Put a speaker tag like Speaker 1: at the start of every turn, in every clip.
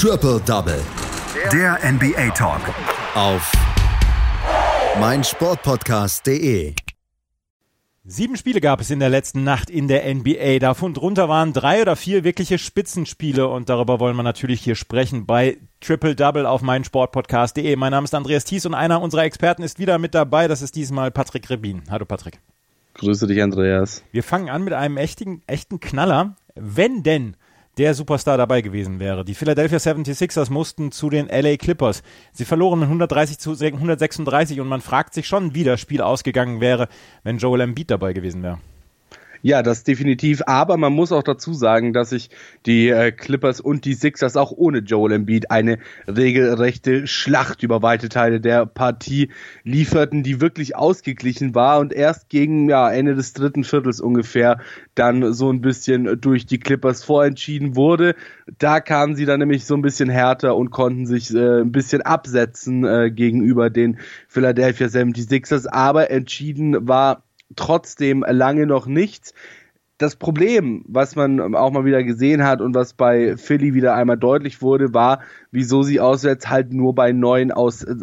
Speaker 1: Triple Double.
Speaker 2: Der NBA Talk.
Speaker 1: Auf meinsportpodcast.de.
Speaker 3: Sieben Spiele gab es in der letzten Nacht in der NBA. Davon drunter waren drei oder vier wirkliche Spitzenspiele und darüber wollen wir natürlich hier sprechen bei Triple Double auf meinsportpodcast.de. Mein Name ist Andreas Thies und einer unserer Experten ist wieder mit dabei. Das ist diesmal Patrick Rebin. Hallo Patrick.
Speaker 4: Grüße dich, Andreas.
Speaker 3: Wir fangen an mit einem echten, echten Knaller. Wenn denn der Superstar dabei gewesen wäre. Die Philadelphia 76ers mussten zu den LA Clippers. Sie verloren 130 zu 136 und man fragt sich schon, wie das Spiel ausgegangen wäre, wenn Joel Embiid dabei gewesen wäre.
Speaker 4: Ja, das definitiv. Aber man muss auch dazu sagen, dass sich die äh, Clippers und die Sixers auch ohne Joel Embiid eine regelrechte Schlacht über weite Teile der Partie lieferten, die wirklich ausgeglichen war und erst gegen ja, Ende des dritten Viertels ungefähr dann so ein bisschen durch die Clippers vorentschieden wurde. Da kamen sie dann nämlich so ein bisschen härter und konnten sich äh, ein bisschen absetzen äh, gegenüber den Philadelphia 76ers. Aber entschieden war trotzdem lange noch nichts. Das Problem, was man auch mal wieder gesehen hat und was bei Philly wieder einmal deutlich wurde, war, wieso sie auswärts halt nur bei 9 aus, äh,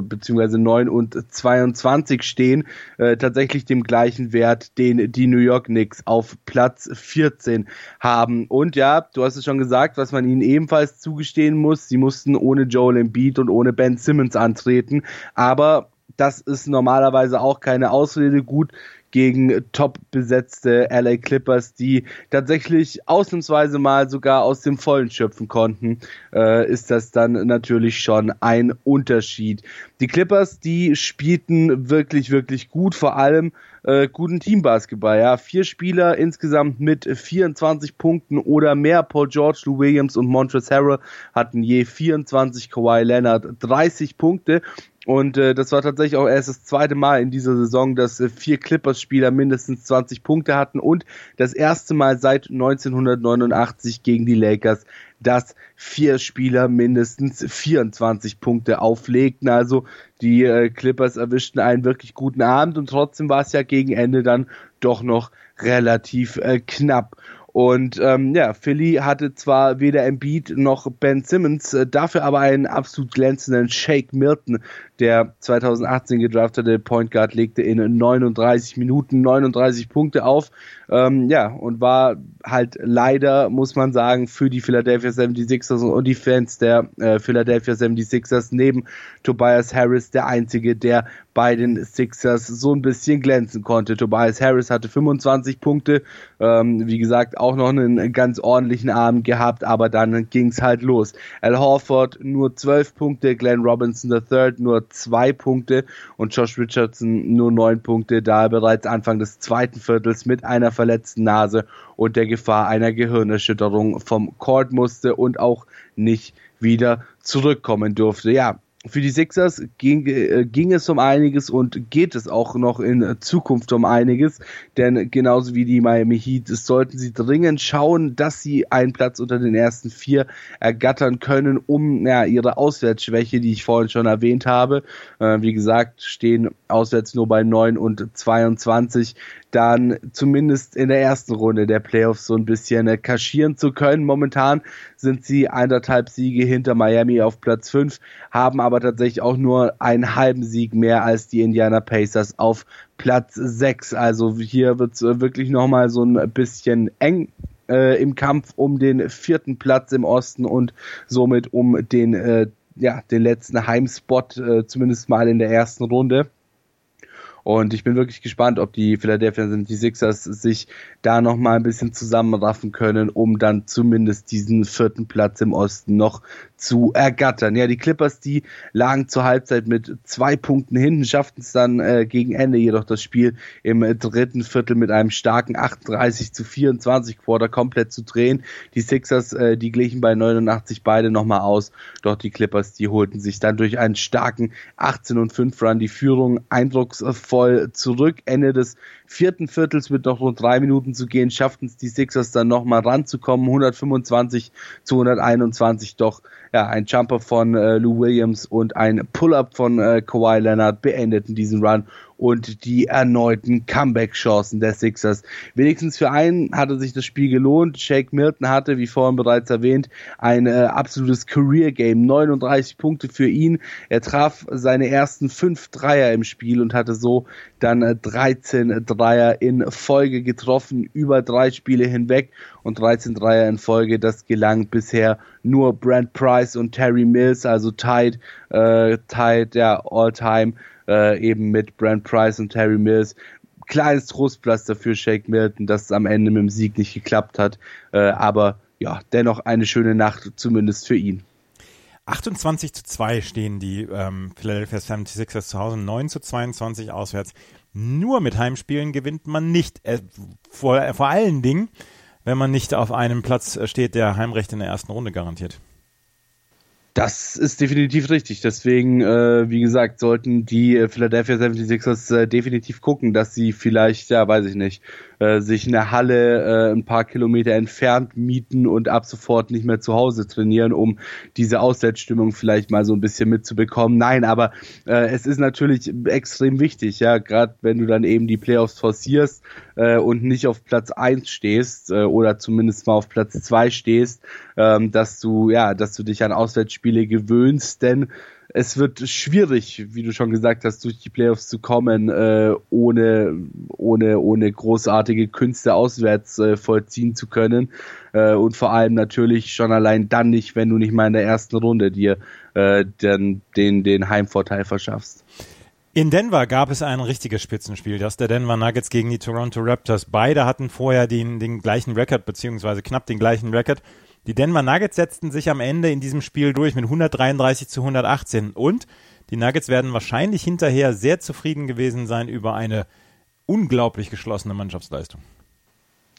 Speaker 4: beziehungsweise 9 und 22 stehen, äh, tatsächlich dem gleichen Wert, den die New York Knicks auf Platz 14 haben. Und ja, du hast es schon gesagt, was man ihnen ebenfalls zugestehen muss, sie mussten ohne Joel Embiid und ohne Ben Simmons antreten, aber das ist normalerweise auch keine Ausrede gut gegen top besetzte LA Clippers, die tatsächlich ausnahmsweise mal sogar aus dem Vollen schöpfen konnten, äh, ist das dann natürlich schon ein Unterschied. Die Clippers, die spielten wirklich, wirklich gut, vor allem äh, guten Teambasketball. Ja, vier Spieler insgesamt mit 24 Punkten oder mehr. Paul George, Lou Williams und Montrezl Harrell hatten je 24, Kawhi Leonard 30 Punkte und äh, das war tatsächlich auch erst das zweite Mal in dieser Saison, dass äh, vier Clippers-Spieler mindestens 20 Punkte hatten und das erste Mal seit 1989 gegen die Lakers, dass vier Spieler mindestens 24 Punkte auflegten. Also die äh, Clippers erwischten einen wirklich guten Abend und trotzdem war es ja gegen Ende dann doch noch relativ äh, knapp. Und ähm, ja, Philly hatte zwar weder Embiid noch Ben Simmons, äh, dafür aber einen absolut glänzenden Shake Milton, der 2018 gedraftete Point Guard legte in 39 Minuten 39 Punkte auf. Ähm, ja, und war halt leider, muss man sagen, für die Philadelphia 76ers und die Fans der äh, Philadelphia 76ers neben Tobias Harris der einzige, der bei den Sixers so ein bisschen glänzen konnte. Tobias Harris hatte 25 Punkte, ähm, wie gesagt, auch noch einen ganz ordentlichen Abend gehabt, aber dann ging's halt los. Al Horford nur 12 Punkte, Glenn Robinson III nur zwei Punkte und Josh Richardson nur neun Punkte, da er bereits Anfang des zweiten Viertels mit einer verletzten Nase und der Gefahr einer Gehirnerschütterung vom Court musste und auch nicht wieder zurückkommen durfte. Ja, für die Sixers ging, äh, ging es um einiges und geht es auch noch in Zukunft um einiges, denn genauso wie die Miami Heat sollten sie dringend schauen, dass sie einen Platz unter den ersten vier ergattern können, um ja, ihre Auswärtsschwäche, die ich vorhin schon erwähnt habe, äh, wie gesagt, stehen auswärts nur bei 9 und 22, dann zumindest in der ersten Runde der Playoffs so ein bisschen äh, kaschieren zu können. Momentan sind sie eineinhalb Siege hinter Miami auf Platz 5, haben aber tatsächlich auch nur einen halben Sieg mehr als die Indiana Pacers auf Platz 6. Also hier wird es äh, wirklich nochmal so ein bisschen eng äh, im Kampf um den vierten Platz im Osten und somit um den, äh, ja, den letzten Heimspot, äh, zumindest mal in der ersten Runde. Und ich bin wirklich gespannt, ob die Philadelphia 76ers sich da nochmal ein bisschen zusammenraffen können, um dann zumindest diesen vierten Platz im Osten noch zu ergattern. Ja, die Clippers, die lagen zur Halbzeit mit zwei Punkten hinten, schafften es dann äh, gegen Ende jedoch das Spiel im äh, dritten Viertel mit einem starken 38 zu 24 Quarter komplett zu drehen. Die Sixers, äh, die glichen bei 89 beide nochmal aus, doch die Clippers, die holten sich dann durch einen starken 18 und 5 Run die Führung eindrucksvoll zurück. Ende des vierten Viertels mit noch rund drei Minuten zu gehen, schafften es die Sixers dann nochmal ranzukommen, 125 zu 121, doch ja, ein Jumper von äh, Lou Williams und ein Pull-up von äh, Kawhi Leonard beendeten diesen Run und die erneuten Comeback-Chancen der Sixers. Wenigstens für einen hatte sich das Spiel gelohnt. Shake Milton hatte, wie vorhin bereits erwähnt, ein äh, absolutes Career-Game. 39 Punkte für ihn. Er traf seine ersten fünf Dreier im Spiel und hatte so dann äh, 13 Dreier in Folge getroffen, über drei Spiele hinweg und 13 Dreier in Folge. Das gelang bisher nur Brent Price und Terry Mills, also tied, äh, tied, ja, all-time, äh, eben mit Brent Price und Terry Mills. Kleines Trostpflaster für Shake Milton, dass es am Ende mit dem Sieg nicht geklappt hat, äh, aber ja, dennoch eine schöne Nacht, zumindest für ihn.
Speaker 3: 28 zu 2 stehen die ähm, Philadelphia 76ers zu Hause, 9 zu 22 auswärts. Nur mit Heimspielen gewinnt man nicht. Äh, vor, vor allen Dingen, wenn man nicht auf einem Platz steht, der Heimrecht in der ersten Runde garantiert.
Speaker 4: Das ist definitiv richtig. Deswegen, äh, wie gesagt, sollten die Philadelphia 76ers äh, definitiv gucken, dass sie vielleicht, ja, weiß ich nicht, äh, sich eine Halle äh, ein paar Kilometer entfernt mieten und ab sofort nicht mehr zu Hause trainieren, um diese Auswärtsstimmung vielleicht mal so ein bisschen mitzubekommen. Nein, aber äh, es ist natürlich extrem wichtig, ja, gerade wenn du dann eben die Playoffs forcierst äh, und nicht auf Platz eins stehst äh, oder zumindest mal auf Platz zwei stehst, ähm, dass du, ja, dass du dich an Auswärtsspiele gewöhnst, denn es wird schwierig, wie du schon gesagt hast, durch die Playoffs zu kommen, äh, ohne, ohne, ohne großartige Künste auswärts äh, vollziehen zu können. Äh, und vor allem natürlich schon allein dann nicht, wenn du nicht mal in der ersten Runde dir äh, den, den, den Heimvorteil verschaffst.
Speaker 3: In Denver gab es ein richtiges Spitzenspiel, das der Denver Nuggets gegen die Toronto Raptors. Beide hatten vorher den, den gleichen Rekord, beziehungsweise knapp den gleichen Rekord. Die Denver Nuggets setzten sich am Ende in diesem Spiel durch mit 133 zu 118 und die Nuggets werden wahrscheinlich hinterher sehr zufrieden gewesen sein über eine unglaublich geschlossene Mannschaftsleistung.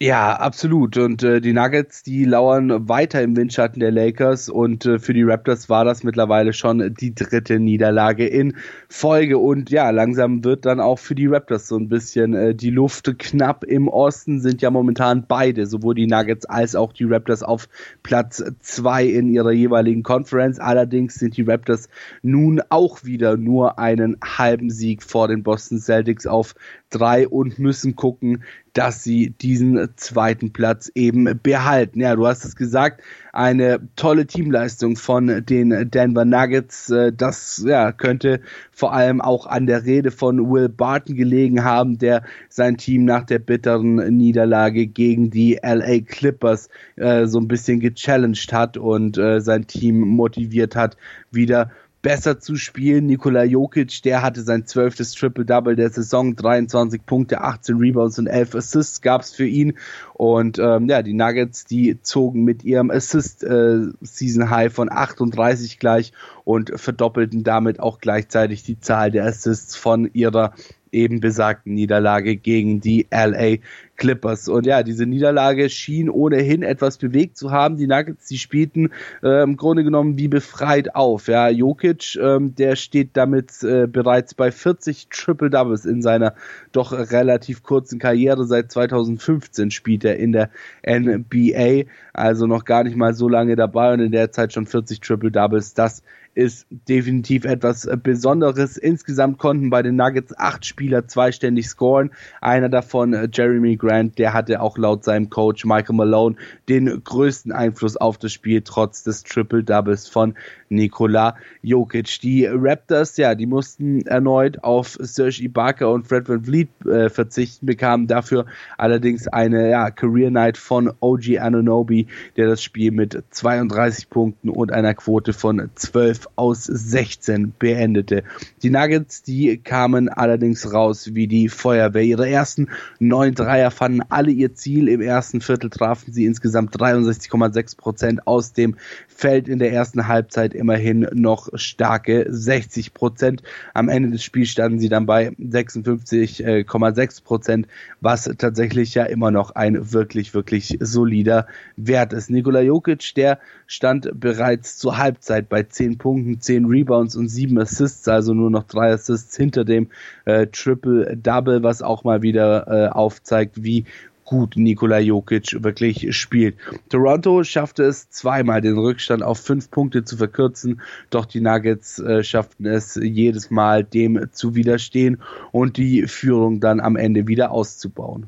Speaker 4: Ja, absolut. Und äh, die Nuggets, die lauern weiter im Windschatten der Lakers und äh, für die Raptors war das mittlerweile schon die dritte Niederlage in Folge. Und ja, langsam wird dann auch für die Raptors so ein bisschen äh, die Luft knapp. Im Osten sind ja momentan beide, sowohl die Nuggets als auch die Raptors auf Platz zwei in ihrer jeweiligen Conference. Allerdings sind die Raptors nun auch wieder nur einen halben Sieg vor den Boston Celtics auf drei und müssen gucken, dass sie diesen zweiten Platz eben behalten. Ja, du hast es gesagt, eine tolle Teamleistung von den Denver Nuggets. Äh, das ja, könnte vor allem auch an der Rede von Will Barton gelegen haben, der sein Team nach der bitteren Niederlage gegen die LA Clippers äh, so ein bisschen gechallenged hat und äh, sein Team motiviert hat, wieder besser zu spielen. Nikola Jokic, der hatte sein zwölftes Triple-Double der Saison, 23 Punkte, 18 Rebounds und 11 Assists gab's für ihn. Und ähm, ja, die Nuggets, die zogen mit ihrem Assist-Season-High äh, von 38 gleich und verdoppelten damit auch gleichzeitig die Zahl der Assists von ihrer eben besagten Niederlage gegen die LA Clippers. Und ja, diese Niederlage schien ohnehin etwas bewegt zu haben. Die Nuggets, die spielten äh, im Grunde genommen wie befreit auf. Ja, Jokic, ähm, der steht damit äh, bereits bei 40 Triple Doubles in seiner doch relativ kurzen Karriere. Seit 2015 spielt er in der NBA, also noch gar nicht mal so lange dabei und in der Zeit schon 40 Triple Doubles. Das ist definitiv etwas Besonderes. Insgesamt konnten bei den Nuggets acht Spieler zweiständig scoren. Einer davon, äh, Jeremy Grant, der hatte auch laut seinem Coach Michael Malone den größten Einfluss auf das Spiel, trotz des Triple Doubles von Nikola Jokic. Die Raptors, ja, die mussten erneut auf Serge Ibaka und Fred Van Vliet äh, verzichten, bekamen dafür allerdings eine ja, Career Night von OG Anunobi, der das Spiel mit 32 Punkten und einer Quote von 12 aus 16 beendete. Die Nuggets, die kamen allerdings raus wie die Feuerwehr. Ihre ersten neun Dreier fanden alle ihr Ziel. Im ersten Viertel trafen sie insgesamt 63,6 Prozent aus dem Feld in der ersten Halbzeit immerhin noch starke 60 Prozent. Am Ende des Spiels standen sie dann bei 56,6 Prozent, was tatsächlich ja immer noch ein wirklich, wirklich solider Wert ist. Nikola Jokic, der stand bereits zur Halbzeit bei 10 Punkten, 10 Rebounds und 7 Assists, also nur noch 3 Assists hinter dem äh, Triple-Double, was auch mal wieder äh, aufzeigt, wie gut Nikola Jokic wirklich spielt. Toronto schaffte es zweimal, den Rückstand auf fünf Punkte zu verkürzen, doch die Nuggets äh, schafften es jedes Mal, dem zu widerstehen und die Führung dann am Ende wieder auszubauen.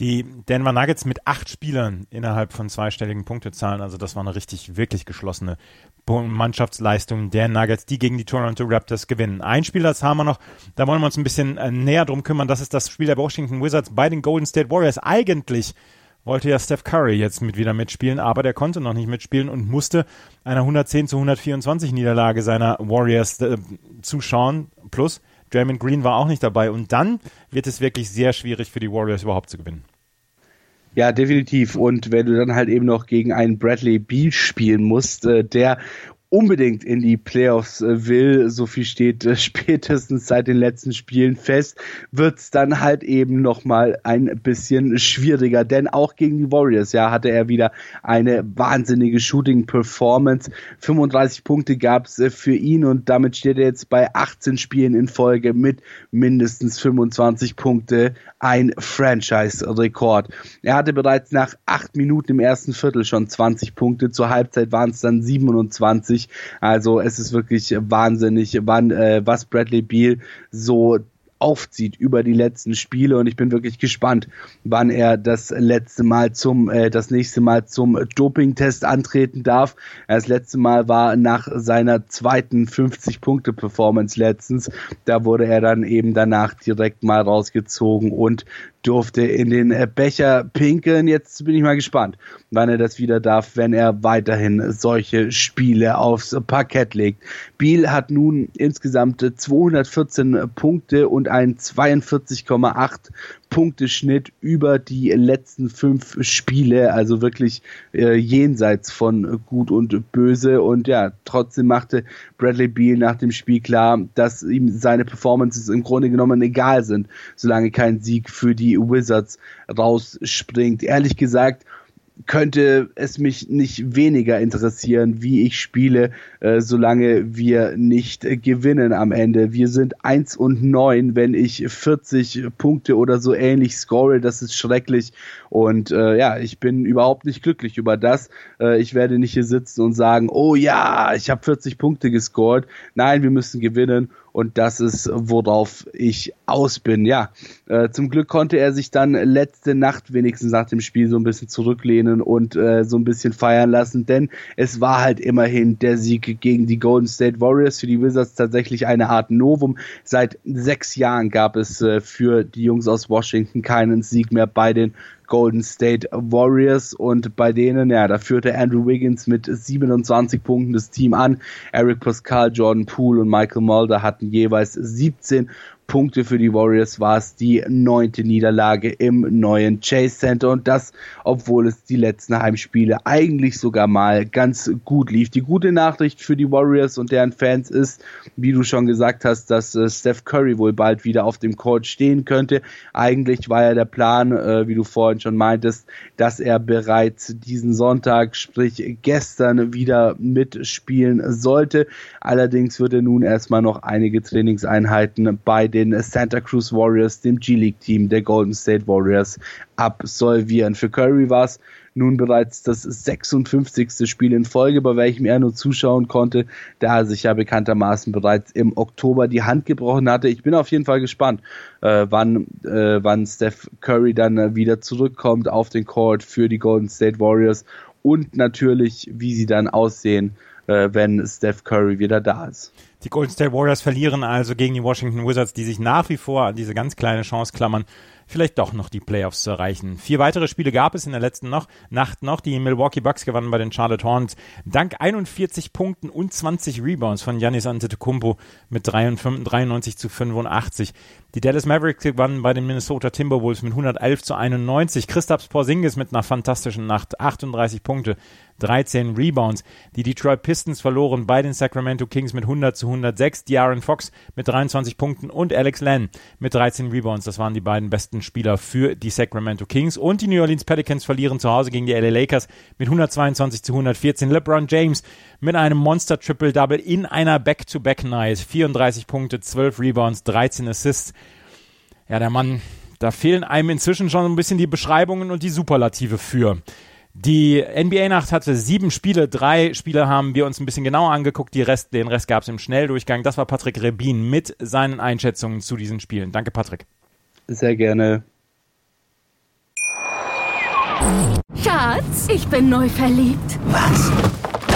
Speaker 3: Die Denver Nuggets mit acht Spielern innerhalb von zweistelligen Punktezahlen, also das war eine richtig, wirklich geschlossene Mannschaftsleistung der Nuggets, die gegen die Toronto Raptors gewinnen. Ein Spiel, das haben wir noch, da wollen wir uns ein bisschen äh, näher drum kümmern, das ist das Spiel der Washington Wizards bei den Golden State Warriors. Eigentlich wollte ja Steph Curry jetzt mit wieder mitspielen, aber der konnte noch nicht mitspielen und musste einer 110 zu 124 Niederlage seiner Warriors äh, zuschauen. Plus, Draymond Green war auch nicht dabei. Und dann wird es wirklich sehr schwierig für die Warriors überhaupt zu gewinnen.
Speaker 4: Ja, definitiv. Und wenn du dann halt eben noch gegen einen Bradley Beal spielen musst, äh, der unbedingt in die Playoffs äh, will, so viel steht äh, spätestens seit den letzten Spielen fest, wird's dann halt eben nochmal ein bisschen schwieriger. Denn auch gegen die Warriors, ja, hatte er wieder eine wahnsinnige Shooting-Performance. 35 Punkte gab's äh, für ihn und damit steht er jetzt bei 18 Spielen in Folge mit mindestens 25 Punkte. Ein Franchise-Rekord. Er hatte bereits nach acht Minuten im ersten Viertel schon 20 Punkte. Zur Halbzeit waren es dann 27 nicht. Also es ist wirklich wahnsinnig, wann, äh, was Bradley Beal so aufzieht über die letzten Spiele und ich bin wirklich gespannt, wann er das letzte Mal zum, äh, das nächste Mal zum Dopingtest antreten darf. Das letzte Mal war nach seiner zweiten 50-Punkte-Performance letztens. Da wurde er dann eben danach direkt mal rausgezogen und durfte in den äh, Becher pinkeln. Jetzt bin ich mal gespannt, wann er das wieder darf, wenn er weiterhin solche Spiele aufs Parkett legt. Biel hat nun insgesamt 214 Punkte und ein 42,8 Punkteschnitt über die letzten fünf Spiele, also wirklich äh, jenseits von Gut und Böse. Und ja, trotzdem machte Bradley Beal nach dem Spiel klar, dass ihm seine Performances im Grunde genommen egal sind, solange kein Sieg für die Wizards rausspringt. Ehrlich gesagt, könnte es mich nicht weniger interessieren, wie ich spiele, äh, solange wir nicht äh, gewinnen am Ende. Wir sind eins und neun, wenn ich 40 Punkte oder so ähnlich score, das ist schrecklich und äh, ja, ich bin überhaupt nicht glücklich über das. Äh, ich werde nicht hier sitzen und sagen, oh ja, ich habe 40 Punkte gescored. Nein, wir müssen gewinnen und das ist, worauf ich aus bin. Ja, äh, zum Glück konnte er sich dann letzte Nacht wenigstens nach dem Spiel so ein bisschen zurücklehnen und äh, so ein bisschen feiern lassen, denn es war halt immerhin der Sieg gegen die Golden State Warriors für die Wizards tatsächlich eine Art Novum. Seit sechs Jahren gab es äh, für die Jungs aus Washington keinen Sieg mehr bei den Golden State Warriors und bei denen, ja, da führte Andrew Wiggins mit 27 Punkten das Team an. Eric Pascal, Jordan Poole und Michael Mulder hatten jeweils 17 Punkte für die Warriors war es die neunte Niederlage im neuen Chase Center und das, obwohl es die letzten Heimspiele eigentlich sogar mal ganz gut lief. Die gute Nachricht für die Warriors und deren Fans ist, wie du schon gesagt hast, dass äh, Steph Curry wohl bald wieder auf dem Court stehen könnte. Eigentlich war ja der Plan, äh, wie du vorhin schon meintest, dass er bereits diesen Sonntag, sprich gestern, wieder mitspielen sollte. Allerdings wird er nun erstmal noch einige Trainingseinheiten bei den Santa Cruz Warriors, dem G-League-Team der Golden State Warriors, absolvieren. Für Curry war es nun bereits das 56. Spiel in Folge, bei welchem er nur zuschauen konnte, da er sich ja bekanntermaßen bereits im Oktober die Hand gebrochen hatte. Ich bin auf jeden Fall gespannt, äh, wann, äh, wann Steph Curry dann wieder zurückkommt auf den Court für die Golden State Warriors und natürlich, wie sie dann aussehen, wenn Steph Curry wieder da ist.
Speaker 3: Die Golden State Warriors verlieren also gegen die Washington Wizards, die sich nach wie vor an diese ganz kleine Chance klammern, vielleicht doch noch die Playoffs zu erreichen. Vier weitere Spiele gab es in der letzten noch, Nacht noch. Die Milwaukee Bucks gewannen bei den Charlotte Hornets dank 41 Punkten und 20 Rebounds von Giannis Antetokounmpo mit 93 zu 85. Die Dallas Mavericks gewannen bei den Minnesota Timberwolves mit 111 zu 91. Christaps Porzingis mit einer fantastischen Nacht 38 Punkte, 13 Rebounds. Die Detroit Pistons verloren bei den Sacramento Kings mit 100 zu 106. De'Aaron Fox mit 23 Punkten und Alex Len mit 13 Rebounds. Das waren die beiden besten Spieler für die Sacramento Kings. Und die New Orleans Pelicans verlieren zu Hause gegen die LA Lakers mit 122 zu 114. LeBron James mit einem Monster Triple Double in einer Back-to-Back Night. 34 Punkte, 12 Rebounds, 13 Assists. Ja, der Mann Da fehlen einem inzwischen schon ein bisschen die Beschreibungen und die Superlative für. Die NBA-Nacht hatte sieben Spiele, drei Spiele haben wir uns ein bisschen genauer angeguckt, die Rest, den Rest gab es im Schnelldurchgang. Das war Patrick Rebin mit seinen Einschätzungen zu diesen Spielen. Danke, Patrick.
Speaker 4: Sehr gerne.
Speaker 5: Schatz, ich bin neu verliebt.
Speaker 6: Was?